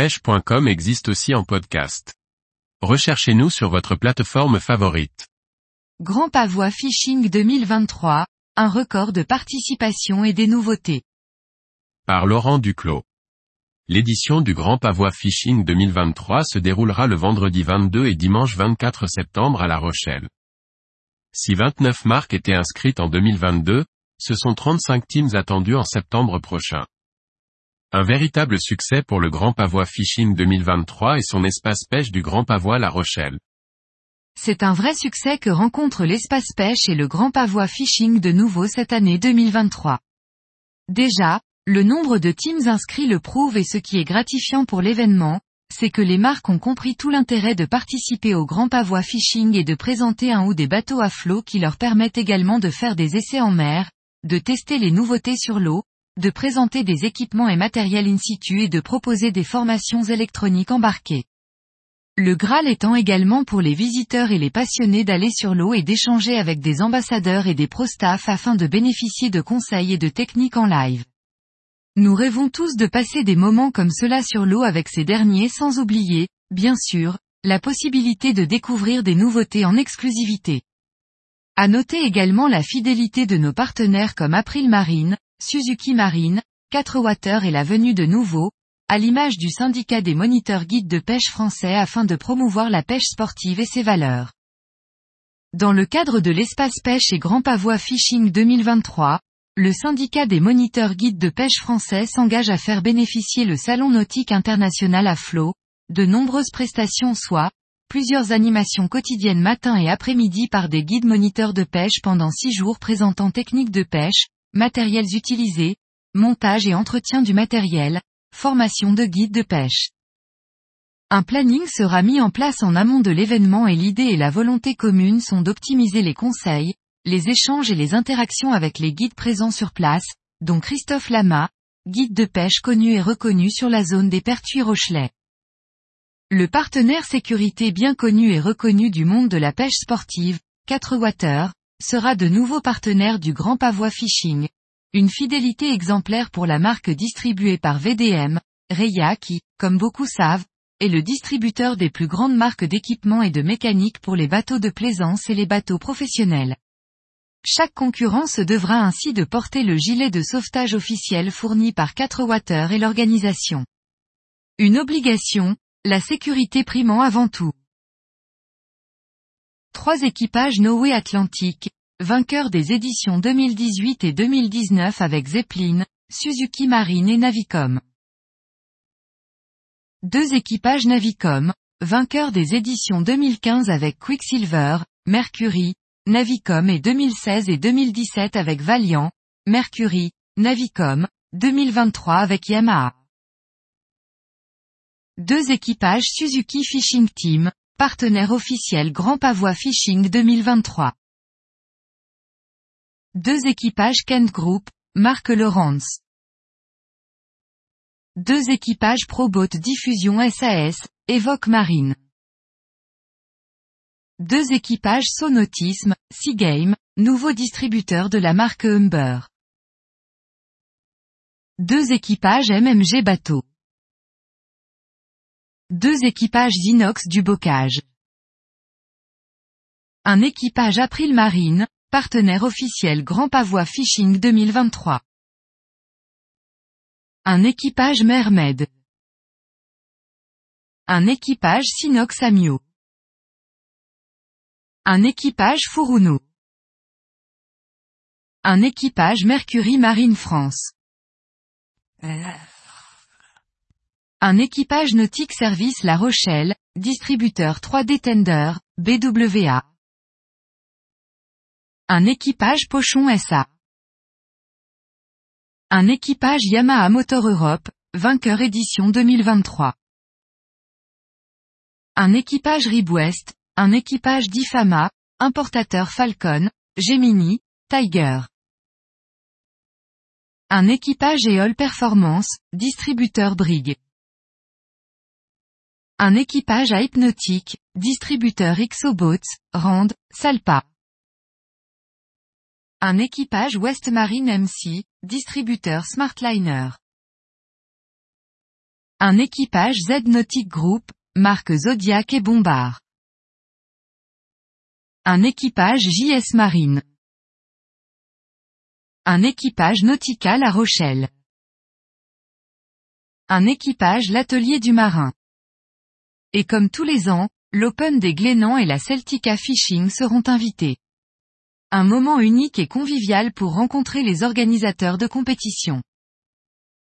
pêche.com existe aussi en podcast. Recherchez-nous sur votre plateforme favorite. Grand Pavois Fishing 2023, un record de participation et des nouveautés. Par Laurent Duclos. L'édition du Grand Pavois Fishing 2023 se déroulera le vendredi 22 et dimanche 24 septembre à La Rochelle. Si 29 marques étaient inscrites en 2022, ce sont 35 teams attendus en septembre prochain. Un véritable succès pour le Grand Pavois Fishing 2023 et son espace pêche du Grand Pavois La Rochelle. C'est un vrai succès que rencontre l'espace pêche et le Grand Pavois Fishing de nouveau cette année 2023. Déjà, le nombre de teams inscrits le prouve et ce qui est gratifiant pour l'événement, c'est que les marques ont compris tout l'intérêt de participer au Grand Pavois Fishing et de présenter un ou des bateaux à flot qui leur permettent également de faire des essais en mer, de tester les nouveautés sur l'eau, de présenter des équipements et matériel in situ et de proposer des formations électroniques embarquées. Le Graal étant également pour les visiteurs et les passionnés d'aller sur l'eau et d'échanger avec des ambassadeurs et des pro-staff afin de bénéficier de conseils et de techniques en live. Nous rêvons tous de passer des moments comme cela sur l'eau avec ces derniers sans oublier, bien sûr, la possibilité de découvrir des nouveautés en exclusivité. À noter également la fidélité de nos partenaires comme April Marine, Suzuki Marine, 4 Water et la venue de nouveaux, à l'image du syndicat des moniteurs guides de pêche français afin de promouvoir la pêche sportive et ses valeurs. Dans le cadre de l'espace pêche et Grand Pavois Fishing 2023, le syndicat des moniteurs guides de pêche français s'engage à faire bénéficier le Salon nautique international à flot, de nombreuses prestations soit, plusieurs animations quotidiennes matin et après-midi par des guides moniteurs de pêche pendant six jours présentant techniques de pêche, matériels utilisés, montage et entretien du matériel, formation de guides de pêche. Un planning sera mis en place en amont de l'événement et l'idée et la volonté commune sont d'optimiser les conseils, les échanges et les interactions avec les guides présents sur place, dont Christophe Lama, guide de pêche connu et reconnu sur la zone des Pertuis Rochelais. Le partenaire sécurité bien connu et reconnu du monde de la pêche sportive, 4 Water, sera de nouveau partenaire du Grand Pavois Fishing. Une fidélité exemplaire pour la marque distribuée par VDM, Reya qui, comme beaucoup savent, est le distributeur des plus grandes marques d'équipement et de mécanique pour les bateaux de plaisance et les bateaux professionnels. Chaque concurrent se devra ainsi de porter le gilet de sauvetage officiel fourni par 4 Water et l'organisation. Une obligation, la sécurité primant avant tout. Trois équipages Noé Atlantique, vainqueurs des éditions 2018 et 2019 avec Zeppelin, Suzuki Marine et Navicom. Deux équipages Navicom, vainqueurs des éditions 2015 avec Quicksilver, Mercury, Navicom et 2016 et 2017 avec Valiant, Mercury, Navicom, 2023 avec Yamaha. Deux équipages Suzuki Fishing Team, partenaire officiel Grand Pavois Fishing 2023. Deux équipages Kent Group, marque Lawrence. Deux équipages Proboat Diffusion SAS, Evoque Marine. Deux équipages Sonotisme, Seagame, nouveau distributeur de la marque Humber. Deux équipages MMG Bateau. Deux équipages inox du bocage. Un équipage April Marine, partenaire officiel Grand Pavois Fishing 2023. Un équipage Mermed. Un équipage Sinox Amio. Un équipage Furuno. Un équipage Mercury Marine France. Un équipage nautique service La Rochelle, distributeur 3D Tender, BWA. Un équipage Pochon SA. Un équipage Yamaha Motor Europe, vainqueur édition 2023. Un équipage Ribwest, un équipage d'Ifama, importateur Falcon, Gemini, Tiger. Un équipage Eol Performance, distributeur Brig. Un équipage à hypnotique, distributeur Exoboats, Rand, Salpa. Un équipage West Marine MC, distributeur Smartliner. Un équipage Z Nautic Group, marque Zodiac et Bombard. Un équipage JS Marine. Un équipage nautical à Rochelle. Un équipage l'atelier du marin. Et comme tous les ans, l'Open des Glénans et la Celtica Fishing seront invités. Un moment unique et convivial pour rencontrer les organisateurs de compétition.